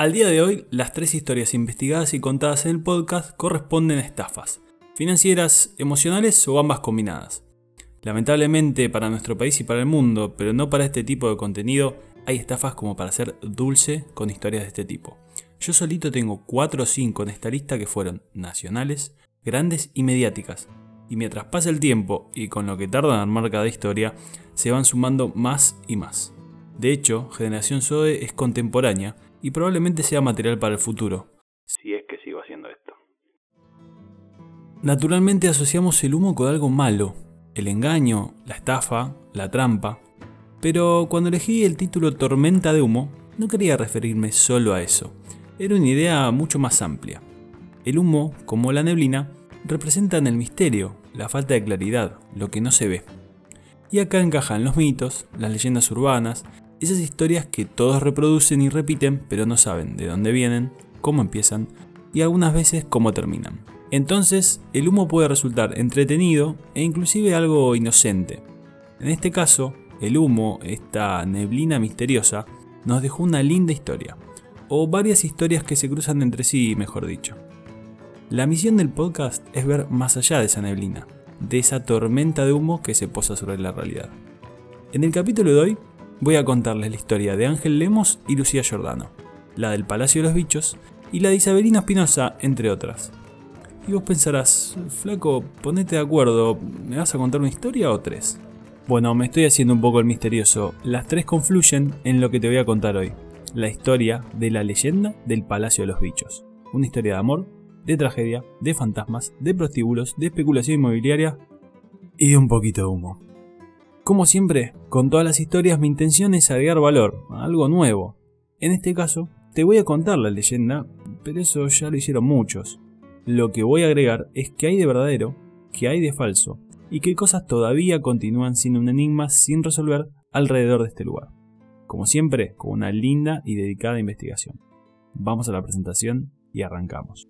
Al día de hoy, las tres historias investigadas y contadas en el podcast corresponden a estafas, financieras, emocionales o ambas combinadas. Lamentablemente para nuestro país y para el mundo, pero no para este tipo de contenido, hay estafas como para ser dulce con historias de este tipo. Yo solito tengo 4 o 5 en esta lista que fueron nacionales, grandes y mediáticas. Y mientras pasa el tiempo y con lo que tarda en armar cada historia, se van sumando más y más. De hecho, Generación Zoe es contemporánea y probablemente sea material para el futuro. Si es que sigo haciendo esto. Naturalmente asociamos el humo con algo malo, el engaño, la estafa, la trampa. Pero cuando elegí el título Tormenta de Humo, no quería referirme solo a eso. Era una idea mucho más amplia. El humo, como la neblina, representan el misterio, la falta de claridad, lo que no se ve. Y acá encajan los mitos, las leyendas urbanas, esas historias que todos reproducen y repiten, pero no saben de dónde vienen, cómo empiezan y algunas veces cómo terminan. Entonces, el humo puede resultar entretenido e inclusive algo inocente. En este caso, el humo, esta neblina misteriosa, nos dejó una linda historia, o varias historias que se cruzan entre sí, mejor dicho. La misión del podcast es ver más allá de esa neblina, de esa tormenta de humo que se posa sobre la realidad. En el capítulo de hoy voy a contarles la historia de Ángel Lemos y Lucía Giordano, la del Palacio de los Bichos y la de Isabelina Espinosa, entre otras. Y vos pensarás, flaco, ponete de acuerdo, ¿me vas a contar una historia o tres? Bueno, me estoy haciendo un poco el misterioso. Las tres confluyen en lo que te voy a contar hoy. La historia de la leyenda del Palacio de los Bichos. Una historia de amor, de tragedia, de fantasmas, de prostíbulos, de especulación inmobiliaria y de un poquito de humo. Como siempre, con todas las historias mi intención es agregar valor, algo nuevo. En este caso, te voy a contar la leyenda, pero eso ya lo hicieron muchos. Lo que voy a agregar es que hay de verdadero, que hay de falso, y que cosas todavía continúan siendo un enigma sin resolver alrededor de este lugar. Como siempre, con una linda y dedicada investigación. Vamos a la presentación y arrancamos.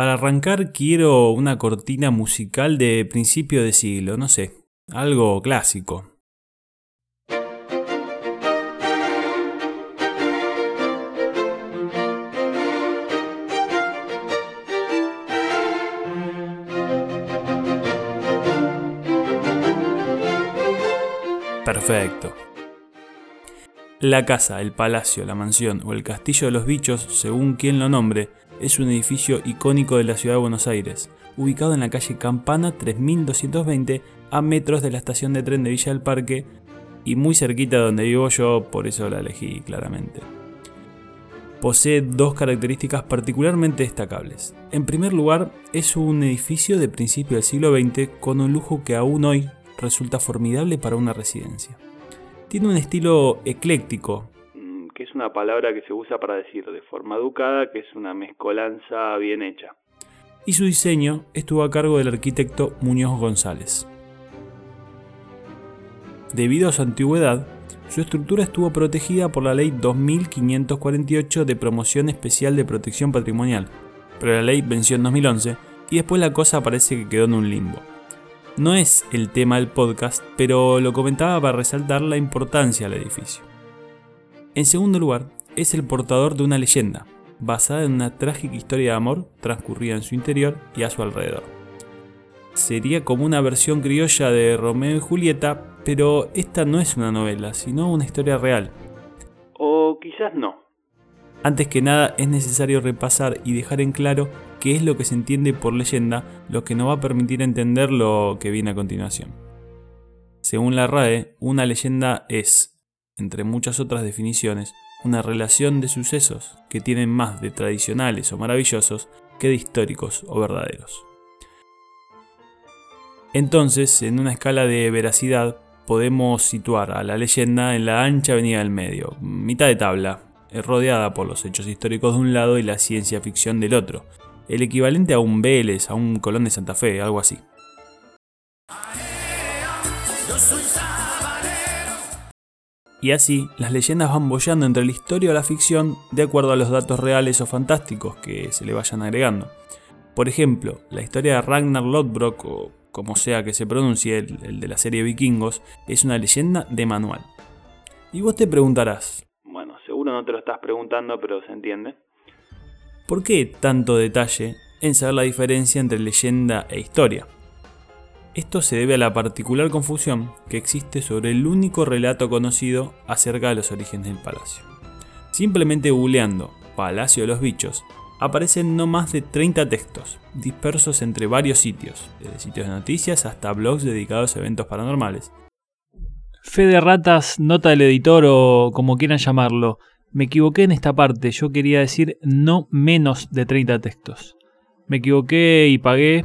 Para arrancar quiero una cortina musical de principio de siglo, no sé, algo clásico. Perfecto. La casa, el palacio, la mansión o el castillo de los bichos, según quien lo nombre, es un edificio icónico de la ciudad de Buenos Aires, ubicado en la calle Campana 3220 a metros de la estación de tren de Villa del Parque y muy cerquita de donde vivo yo, por eso la elegí claramente. Posee dos características particularmente destacables. En primer lugar, es un edificio de principio del siglo XX con un lujo que aún hoy resulta formidable para una residencia. Tiene un estilo ecléctico, que es una palabra que se usa para decir de forma educada que es una mezcolanza bien hecha. Y su diseño estuvo a cargo del arquitecto Muñoz González. Debido a su antigüedad, su estructura estuvo protegida por la Ley 2548 de Promoción Especial de Protección Patrimonial, pero la ley venció en 2011 y después la cosa parece que quedó en un limbo. No es el tema del podcast, pero lo comentaba para resaltar la importancia del edificio. En segundo lugar, es el portador de una leyenda, basada en una trágica historia de amor transcurrida en su interior y a su alrededor. Sería como una versión criolla de Romeo y Julieta, pero esta no es una novela, sino una historia real. O quizás no. Antes que nada es necesario repasar y dejar en claro qué es lo que se entiende por leyenda, lo que nos va a permitir entender lo que viene a continuación. Según la RAE, una leyenda es entre muchas otras definiciones, una relación de sucesos que tienen más de tradicionales o maravillosos que de históricos o verdaderos. Entonces, en una escala de veracidad, podemos situar a la leyenda en la ancha avenida del medio, mitad de tabla, rodeada por los hechos históricos de un lado y la ciencia ficción del otro, el equivalente a un Vélez, a un Colón de Santa Fe, algo así. Y así, las leyendas van bollando entre la historia o la ficción de acuerdo a los datos reales o fantásticos que se le vayan agregando. Por ejemplo, la historia de Ragnar Lodbrok, o como sea que se pronuncie, el, el de la serie Vikingos, es una leyenda de manual. Y vos te preguntarás, Bueno, seguro no te lo estás preguntando, pero se entiende. ¿por qué tanto detalle en saber la diferencia entre leyenda e historia? Esto se debe a la particular confusión que existe sobre el único relato conocido acerca de los orígenes del palacio. Simplemente googleando Palacio de los Bichos, aparecen no más de 30 textos, dispersos entre varios sitios, desde sitios de noticias hasta blogs dedicados a eventos paranormales. Fe de ratas, nota del editor o como quieran llamarlo. Me equivoqué en esta parte, yo quería decir no menos de 30 textos. Me equivoqué y pagué,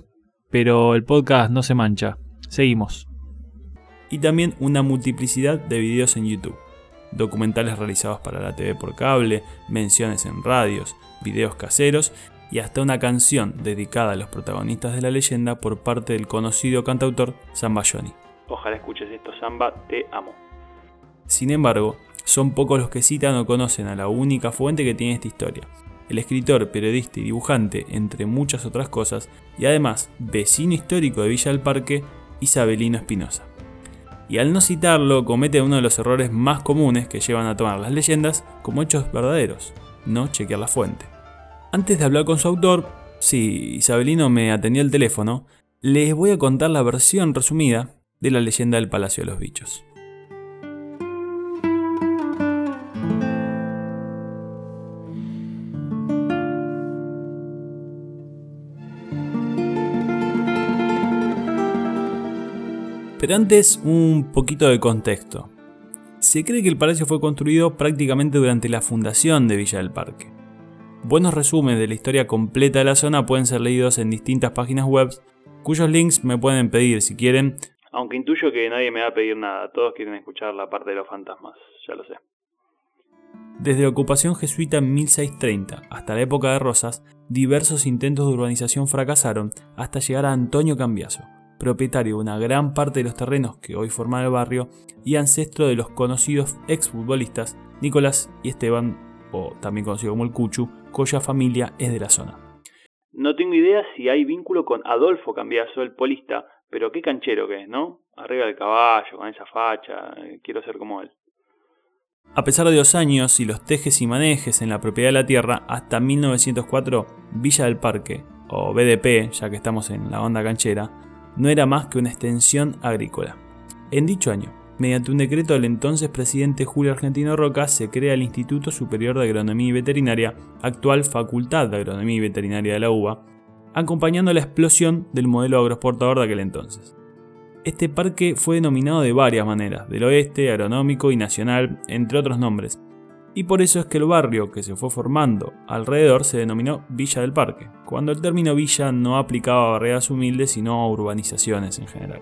pero el podcast no se mancha. Seguimos. y también una multiplicidad de videos en YouTube, documentales realizados para la TV por cable, menciones en radios, videos caseros y hasta una canción dedicada a los protagonistas de la leyenda por parte del conocido cantautor Zambayoni. Ojalá escuches esto, Samba, te amo. Sin embargo, son pocos los que citan o conocen a la única fuente que tiene esta historia. El escritor, periodista y dibujante, entre muchas otras cosas, y además vecino histórico de Villa del Parque, Isabelino Espinosa. Y al no citarlo, comete uno de los errores más comunes que llevan a tomar las leyendas como hechos verdaderos, no chequear la fuente. Antes de hablar con su autor, si Isabelino me atendió el teléfono, les voy a contar la versión resumida de la leyenda del Palacio de los Bichos. Pero antes, un poquito de contexto. Se cree que el palacio fue construido prácticamente durante la fundación de Villa del Parque. Buenos resúmenes de la historia completa de la zona pueden ser leídos en distintas páginas web, cuyos links me pueden pedir si quieren. Aunque intuyo que nadie me va a pedir nada, todos quieren escuchar la parte de los fantasmas, ya lo sé. Desde la ocupación jesuita en 1630 hasta la época de Rosas, diversos intentos de urbanización fracasaron hasta llegar a Antonio Cambiaso, propietario de una gran parte de los terrenos que hoy forman el barrio y ancestro de los conocidos exfutbolistas Nicolás y Esteban, o también conocido como el Cuchu, cuya familia es de la zona. No tengo idea si hay vínculo con Adolfo Cambiaso, el polista, pero qué canchero que es, ¿no? Arriba del caballo, con esa facha, eh, quiero ser como él. A pesar de los años y los tejes y manejes en la propiedad de la tierra, hasta 1904 Villa del Parque, o BDP, ya que estamos en la onda canchera, no era más que una extensión agrícola. En dicho año, mediante un decreto del entonces presidente Julio Argentino Roca, se crea el Instituto Superior de Agronomía y Veterinaria, actual Facultad de Agronomía y Veterinaria de la UBA, acompañando la explosión del modelo agroexportador de aquel entonces. Este parque fue denominado de varias maneras, del oeste, agronómico y nacional, entre otros nombres, y por eso es que el barrio que se fue formando alrededor se denominó Villa del Parque, cuando el término villa no aplicaba a barreras humildes sino a urbanizaciones en general.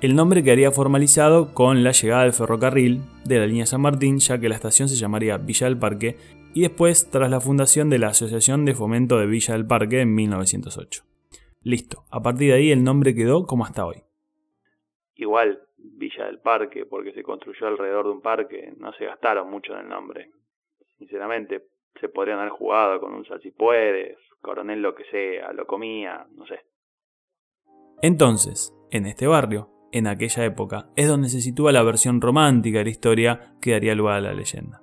El nombre quedaría formalizado con la llegada del ferrocarril de la línea San Martín, ya que la estación se llamaría Villa del Parque, y después tras la fundación de la Asociación de Fomento de Villa del Parque en 1908. Listo, a partir de ahí el nombre quedó como hasta hoy. Igual Villa del Parque, porque se construyó alrededor de un parque, no se gastaron mucho en el nombre. Sinceramente, se podrían haber jugado con un salsipuedes, coronel lo que sea, lo comía, no sé. Entonces, en este barrio, en aquella época, es donde se sitúa la versión romántica de la historia que daría lugar a la leyenda.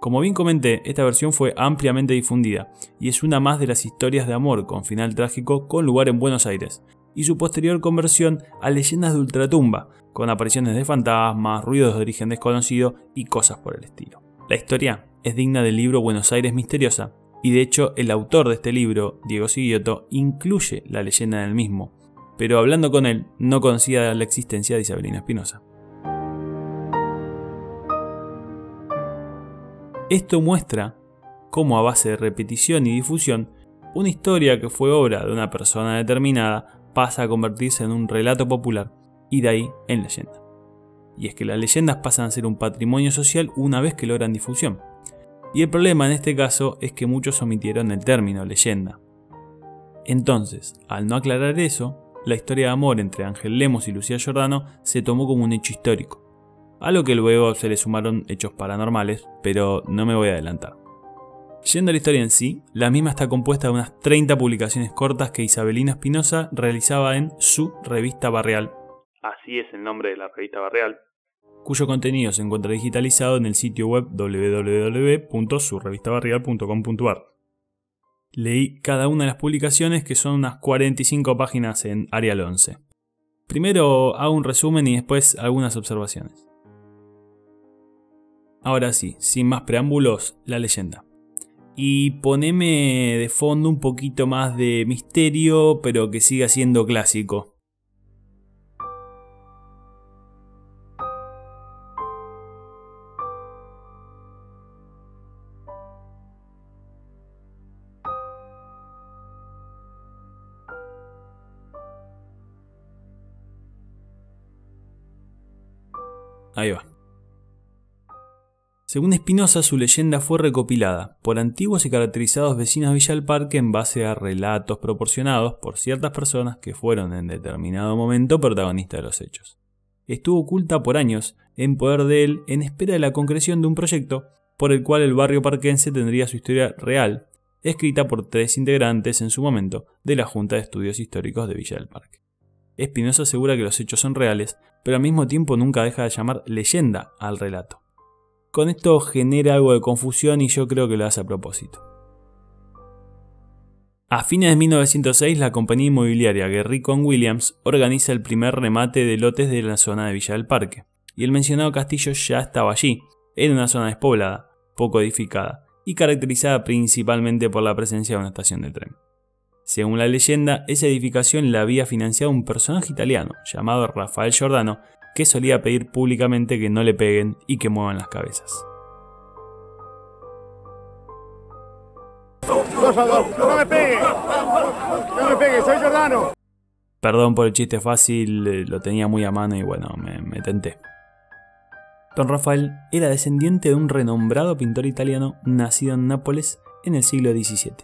Como bien comenté, esta versión fue ampliamente difundida y es una más de las historias de amor con final trágico con lugar en Buenos Aires, y su posterior conversión a leyendas de ultratumba, con apariciones de fantasmas, ruidos de origen desconocido y cosas por el estilo. La historia es digna del libro Buenos Aires Misteriosa, y de hecho el autor de este libro, Diego Sigiotto, incluye la leyenda en el mismo, pero hablando con él no conocía la existencia de Isabelina Espinosa. Esto muestra cómo a base de repetición y difusión, una historia que fue obra de una persona determinada pasa a convertirse en un relato popular y de ahí en leyenda. Y es que las leyendas pasan a ser un patrimonio social una vez que logran difusión. Y el problema en este caso es que muchos omitieron el término leyenda. Entonces, al no aclarar eso, la historia de amor entre Ángel Lemos y Lucía Giordano se tomó como un hecho histórico, a lo que luego se le sumaron hechos paranormales, pero no me voy a adelantar. Yendo a la historia en sí, la misma está compuesta de unas 30 publicaciones cortas que Isabelina Espinosa realizaba en su revista barrial. Así es el nombre de la revista barrial. Cuyo contenido se encuentra digitalizado en el sitio web www.surrevistabarrial.com.ar. Leí cada una de las publicaciones que son unas 45 páginas en Arial 11. Primero hago un resumen y después algunas observaciones. Ahora sí, sin más preámbulos, la leyenda. Y poneme de fondo un poquito más de misterio, pero que siga siendo clásico. Ahí va. Según Espinosa, su leyenda fue recopilada por antiguos y caracterizados vecinos de Villa del Parque en base a relatos proporcionados por ciertas personas que fueron en determinado momento protagonistas de los hechos. Estuvo oculta por años en poder de él en espera de la concreción de un proyecto por el cual el barrio parquense tendría su historia real, escrita por tres integrantes en su momento de la Junta de Estudios Históricos de Villa del Parque. Espinosa asegura que los hechos son reales, pero al mismo tiempo nunca deja de llamar leyenda al relato. Con esto genera algo de confusión y yo creo que lo hace a propósito. A fines de 1906, la compañía inmobiliaria Guerrico Williams organiza el primer remate de lotes de la zona de Villa del Parque, y el mencionado castillo ya estaba allí, en una zona despoblada, poco edificada, y caracterizada principalmente por la presencia de una estación de tren. Según la leyenda, esa edificación la había financiado un personaje italiano llamado Rafael Giordano, que solía pedir públicamente que no le peguen y que muevan las cabezas. No me soy. Perdón por el chiste fácil, eh, lo tenía muy a mano y bueno, me, me tenté. Don Rafael era descendiente de un renombrado pintor italiano nacido en Nápoles en el siglo XVII.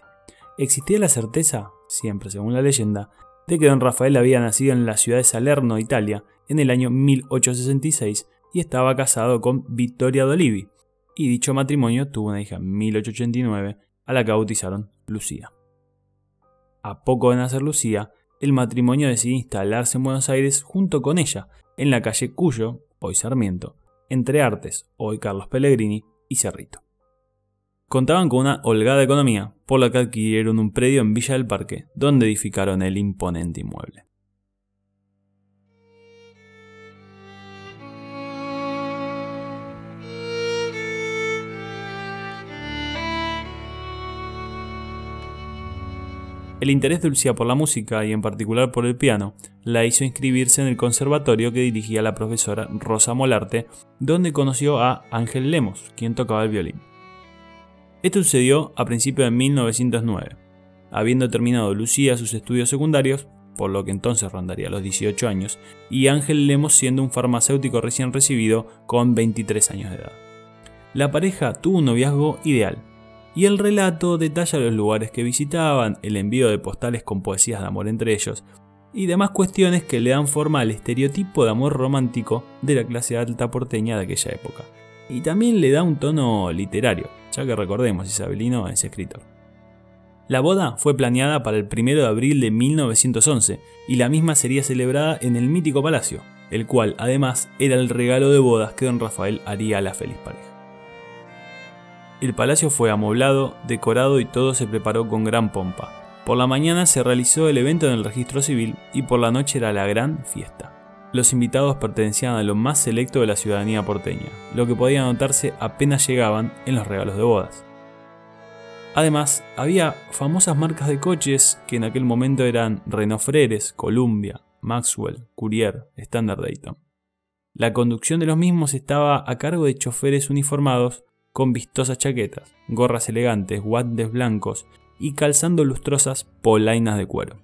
Existía la certeza, siempre según la leyenda, de que don Rafael había nacido en la ciudad de Salerno, Italia, en el año 1866 y estaba casado con Vittoria d'Olivi, y dicho matrimonio tuvo una hija en 1889 a la que bautizaron Lucía. A poco de nacer Lucía, el matrimonio decidió instalarse en Buenos Aires junto con ella, en la calle Cuyo, hoy Sarmiento, entre Artes, hoy Carlos Pellegrini, y Cerrito. Contaban con una holgada economía, por la que adquirieron un predio en Villa del Parque, donde edificaron el imponente inmueble. El interés de Lucía por la música y en particular por el piano la hizo inscribirse en el conservatorio que dirigía la profesora Rosa Molarte, donde conoció a Ángel Lemos, quien tocaba el violín. Esto sucedió a principios de 1909. Habiendo terminado Lucía sus estudios secundarios, por lo que entonces rondaría los 18 años, y Ángel Lemos siendo un farmacéutico recién recibido con 23 años de edad. La pareja tuvo un noviazgo ideal, y el relato detalla los lugares que visitaban, el envío de postales con poesías de amor entre ellos, y demás cuestiones que le dan forma al estereotipo de amor romántico de la clase alta porteña de aquella época. Y también le da un tono literario, ya que recordemos, Isabelino es escritor. La boda fue planeada para el 1 de abril de 1911 y la misma sería celebrada en el mítico palacio, el cual además era el regalo de bodas que don Rafael haría a la feliz pareja. El palacio fue amoblado, decorado y todo se preparó con gran pompa. Por la mañana se realizó el evento en el registro civil y por la noche era la gran fiesta. Los invitados pertenecían a lo más selecto de la ciudadanía porteña, lo que podía notarse apenas llegaban en los regalos de bodas. Además, había famosas marcas de coches que en aquel momento eran Renault Freres, Columbia, Maxwell, Courier, Standard Dayton. La conducción de los mismos estaba a cargo de choferes uniformados con vistosas chaquetas, gorras elegantes, guantes blancos y calzando lustrosas polainas de cuero.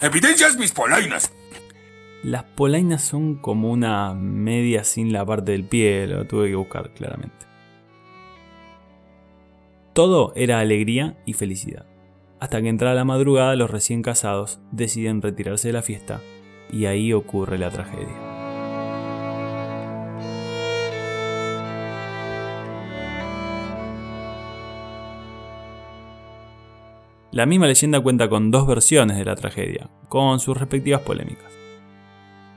¡Evidencias mis polainas! Las polainas son como una media sin la parte del pie, lo tuve que buscar claramente. Todo era alegría y felicidad. hasta que entra la madrugada los recién casados deciden retirarse de la fiesta y ahí ocurre la tragedia. La misma leyenda cuenta con dos versiones de la tragedia, con sus respectivas polémicas.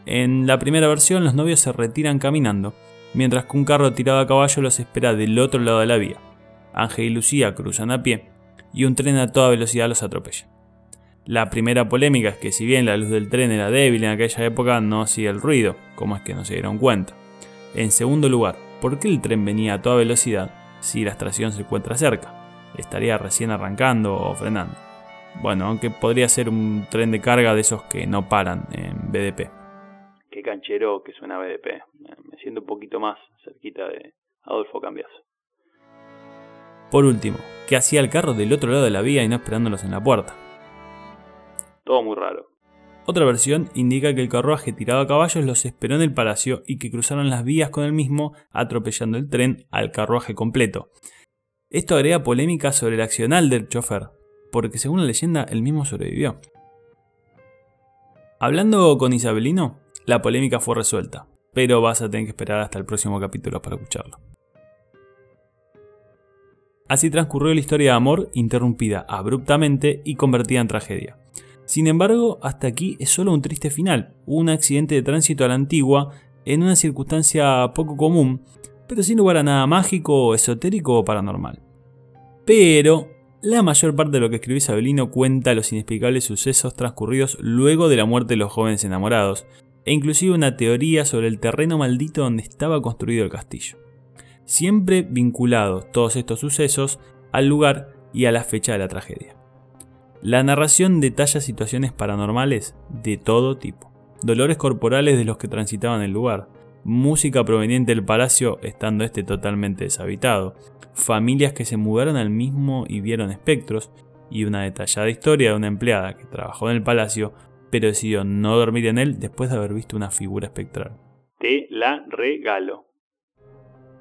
En la primera versión los novios se retiran caminando, mientras que un carro tirado a caballo los espera del otro lado de la vía. Ángel y Lucía cruzan a pie y un tren a toda velocidad los atropella. La primera polémica es que si bien la luz del tren era débil en aquella época, no hacía el ruido, como es que no se dieron cuenta. En segundo lugar, ¿por qué el tren venía a toda velocidad si la estación se encuentra cerca? Estaría recién arrancando o frenando. Bueno, aunque podría ser un tren de carga de esos que no paran en BDP. Qué canchero que suena BDP. Me siento un poquito más cerquita de Adolfo Cambiaso. Por último, ¿qué hacía el carro del otro lado de la vía y no esperándolos en la puerta? Todo muy raro. Otra versión indica que el carruaje tirado a caballos los esperó en el palacio y que cruzaron las vías con el mismo, atropellando el tren al carruaje completo. Esto agrega polémica sobre el accional del chofer, porque según la leyenda el mismo sobrevivió. Hablando con Isabelino, la polémica fue resuelta, pero vas a tener que esperar hasta el próximo capítulo para escucharlo. Así transcurrió la historia de amor interrumpida abruptamente y convertida en tragedia. Sin embargo, hasta aquí es solo un triste final, un accidente de tránsito a la antigua en una circunstancia poco común, pero sin lugar a nada mágico, esotérico o paranormal. Pero la mayor parte de lo que escribió Isabelino cuenta los inexplicables sucesos transcurridos luego de la muerte de los jóvenes enamorados, e inclusive una teoría sobre el terreno maldito donde estaba construido el castillo. Siempre vinculados todos estos sucesos al lugar y a la fecha de la tragedia. La narración detalla situaciones paranormales de todo tipo, dolores corporales de los que transitaban el lugar, música proveniente del palacio estando este totalmente deshabitado, familias que se mudaron al mismo y vieron espectros, y una detallada historia de una empleada que trabajó en el palacio pero decidió no dormir en él después de haber visto una figura espectral. Te la regalo.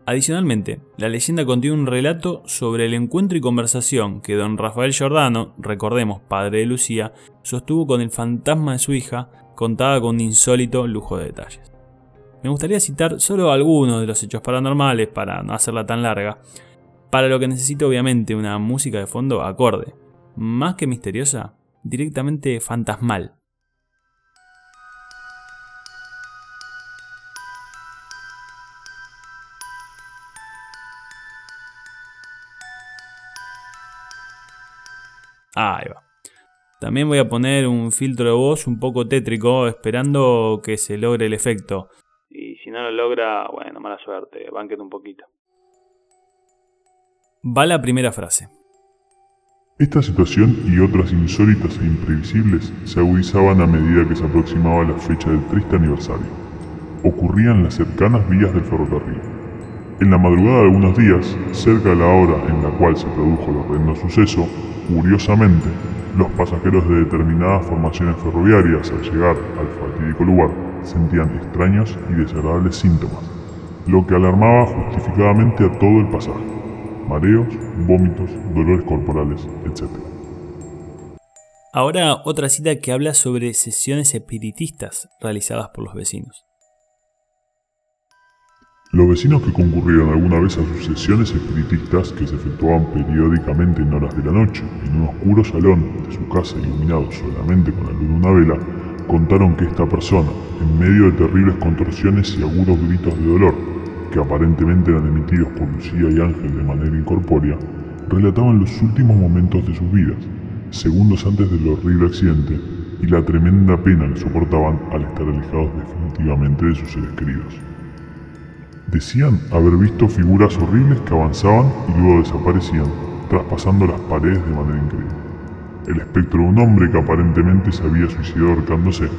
Adicionalmente, la leyenda contiene un relato sobre el encuentro y conversación que don Rafael Giordano, recordemos padre de Lucía, sostuvo con el fantasma de su hija, contada con un insólito lujo de detalles. Me gustaría citar solo algunos de los hechos paranormales para no hacerla tan larga, para lo que necesito obviamente una música de fondo acorde, más que misteriosa, directamente fantasmal. Ahí va. También voy a poner un filtro de voz un poco tétrico, esperando que se logre el efecto. Y si no lo logra, bueno, mala suerte, banquete un poquito. Va la primera frase. Esta situación y otras insólitas e imprevisibles se agudizaban a medida que se aproximaba la fecha del triste aniversario. Ocurrían en las cercanas vías del ferrocarril. En la madrugada de algunos días, cerca de la hora en la cual se produjo el horrendo suceso, Curiosamente, los pasajeros de determinadas formaciones ferroviarias al llegar al fatídico lugar sentían extraños y desagradables síntomas, lo que alarmaba justificadamente a todo el pasaje. Mareos, vómitos, dolores corporales, etc. Ahora otra cita que habla sobre sesiones espiritistas realizadas por los vecinos. Los vecinos que concurrieron alguna vez a sus sesiones espiritistas, que se efectuaban periódicamente en horas de la noche, en un oscuro salón de su casa iluminado solamente con la luz de una vela, contaron que esta persona, en medio de terribles contorsiones y agudos gritos de dolor, que aparentemente eran emitidos por Lucía y Ángel de manera incorpórea, relataban los últimos momentos de sus vidas, segundos antes del horrible accidente, y la tremenda pena que soportaban al estar alejados definitivamente de sus seres queridos. Decían haber visto figuras horribles que avanzaban y luego desaparecían, traspasando las paredes de manera increíble. El espectro de un hombre que aparentemente se había suicidado ahorcándose.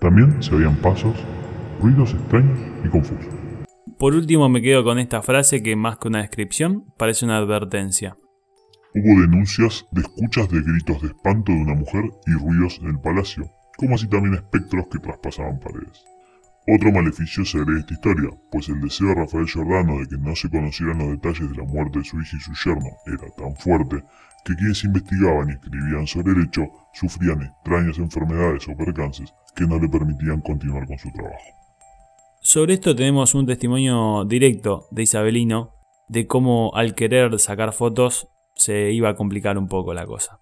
También se oían pasos, ruidos extraños y confusos. Por último me quedo con esta frase que más que una descripción parece una advertencia. Hubo denuncias de escuchas de gritos de espanto de una mujer y ruidos en el palacio, como así también espectros que traspasaban paredes. Otro maleficio se esta historia, pues el deseo de Rafael Giordano de que no se conocieran los detalles de la muerte de su hija y su yerno era tan fuerte que quienes investigaban y escribían sobre el hecho sufrían extrañas enfermedades o percances que no le permitían continuar con su trabajo. Sobre esto tenemos un testimonio directo de Isabelino de cómo al querer sacar fotos se iba a complicar un poco la cosa.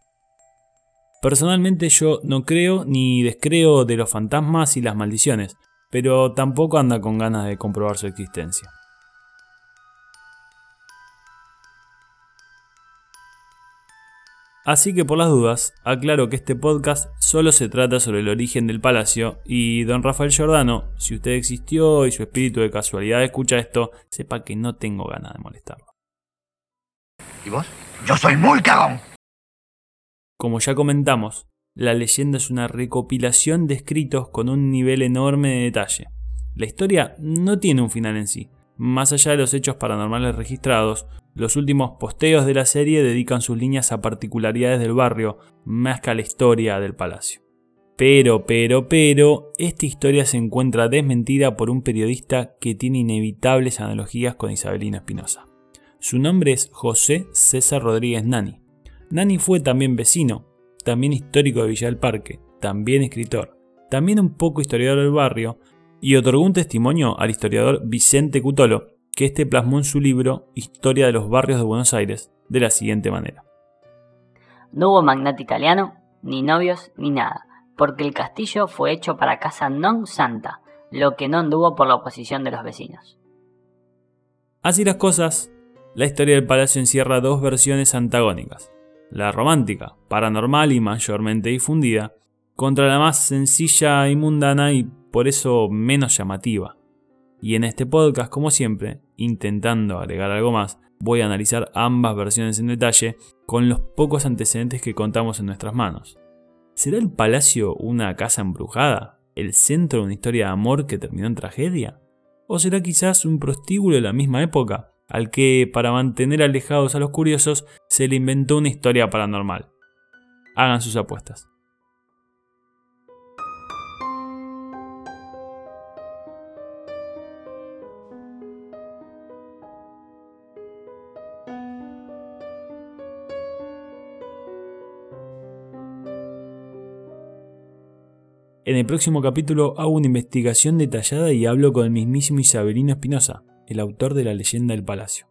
Personalmente yo no creo ni descreo de los fantasmas y las maldiciones, pero tampoco anda con ganas de comprobar su existencia. Así que por las dudas, aclaro que este podcast solo se trata sobre el origen del palacio y don Rafael Giordano, si usted existió y su espíritu de casualidad escucha esto, sepa que no tengo ganas de molestarlo. ¿Y vos? Yo soy muy cagón. Como ya comentamos, la leyenda es una recopilación de escritos con un nivel enorme de detalle. La historia no tiene un final en sí. Más allá de los hechos paranormales registrados, los últimos posteos de la serie dedican sus líneas a particularidades del barrio, más que a la historia del palacio. Pero, pero, pero, esta historia se encuentra desmentida por un periodista que tiene inevitables analogías con Isabelina Espinosa. Su nombre es José César Rodríguez Nani. Nani fue también vecino, también histórico de Villa del Parque, también escritor, también un poco historiador del barrio, y otorgó un testimonio al historiador Vicente Cutolo, que este plasmó en su libro Historia de los barrios de Buenos Aires de la siguiente manera. No hubo magnate italiano, ni novios, ni nada, porque el castillo fue hecho para casa non santa, lo que no anduvo por la oposición de los vecinos. Así las cosas, la historia del palacio encierra dos versiones antagónicas la romántica, paranormal y mayormente difundida, contra la más sencilla y mundana y por eso menos llamativa. Y en este podcast, como siempre, intentando agregar algo más, voy a analizar ambas versiones en detalle con los pocos antecedentes que contamos en nuestras manos. ¿Será el palacio una casa embrujada? ¿El centro de una historia de amor que terminó en tragedia? ¿O será quizás un prostíbulo de la misma época, al que, para mantener alejados a los curiosos, se le inventó una historia paranormal. Hagan sus apuestas. En el próximo capítulo hago una investigación detallada y hablo con el mismísimo Isabelino Espinosa, el autor de la leyenda del palacio.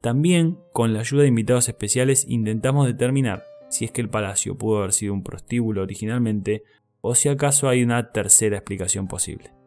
También, con la ayuda de invitados especiales, intentamos determinar si es que el palacio pudo haber sido un prostíbulo originalmente o si acaso hay una tercera explicación posible.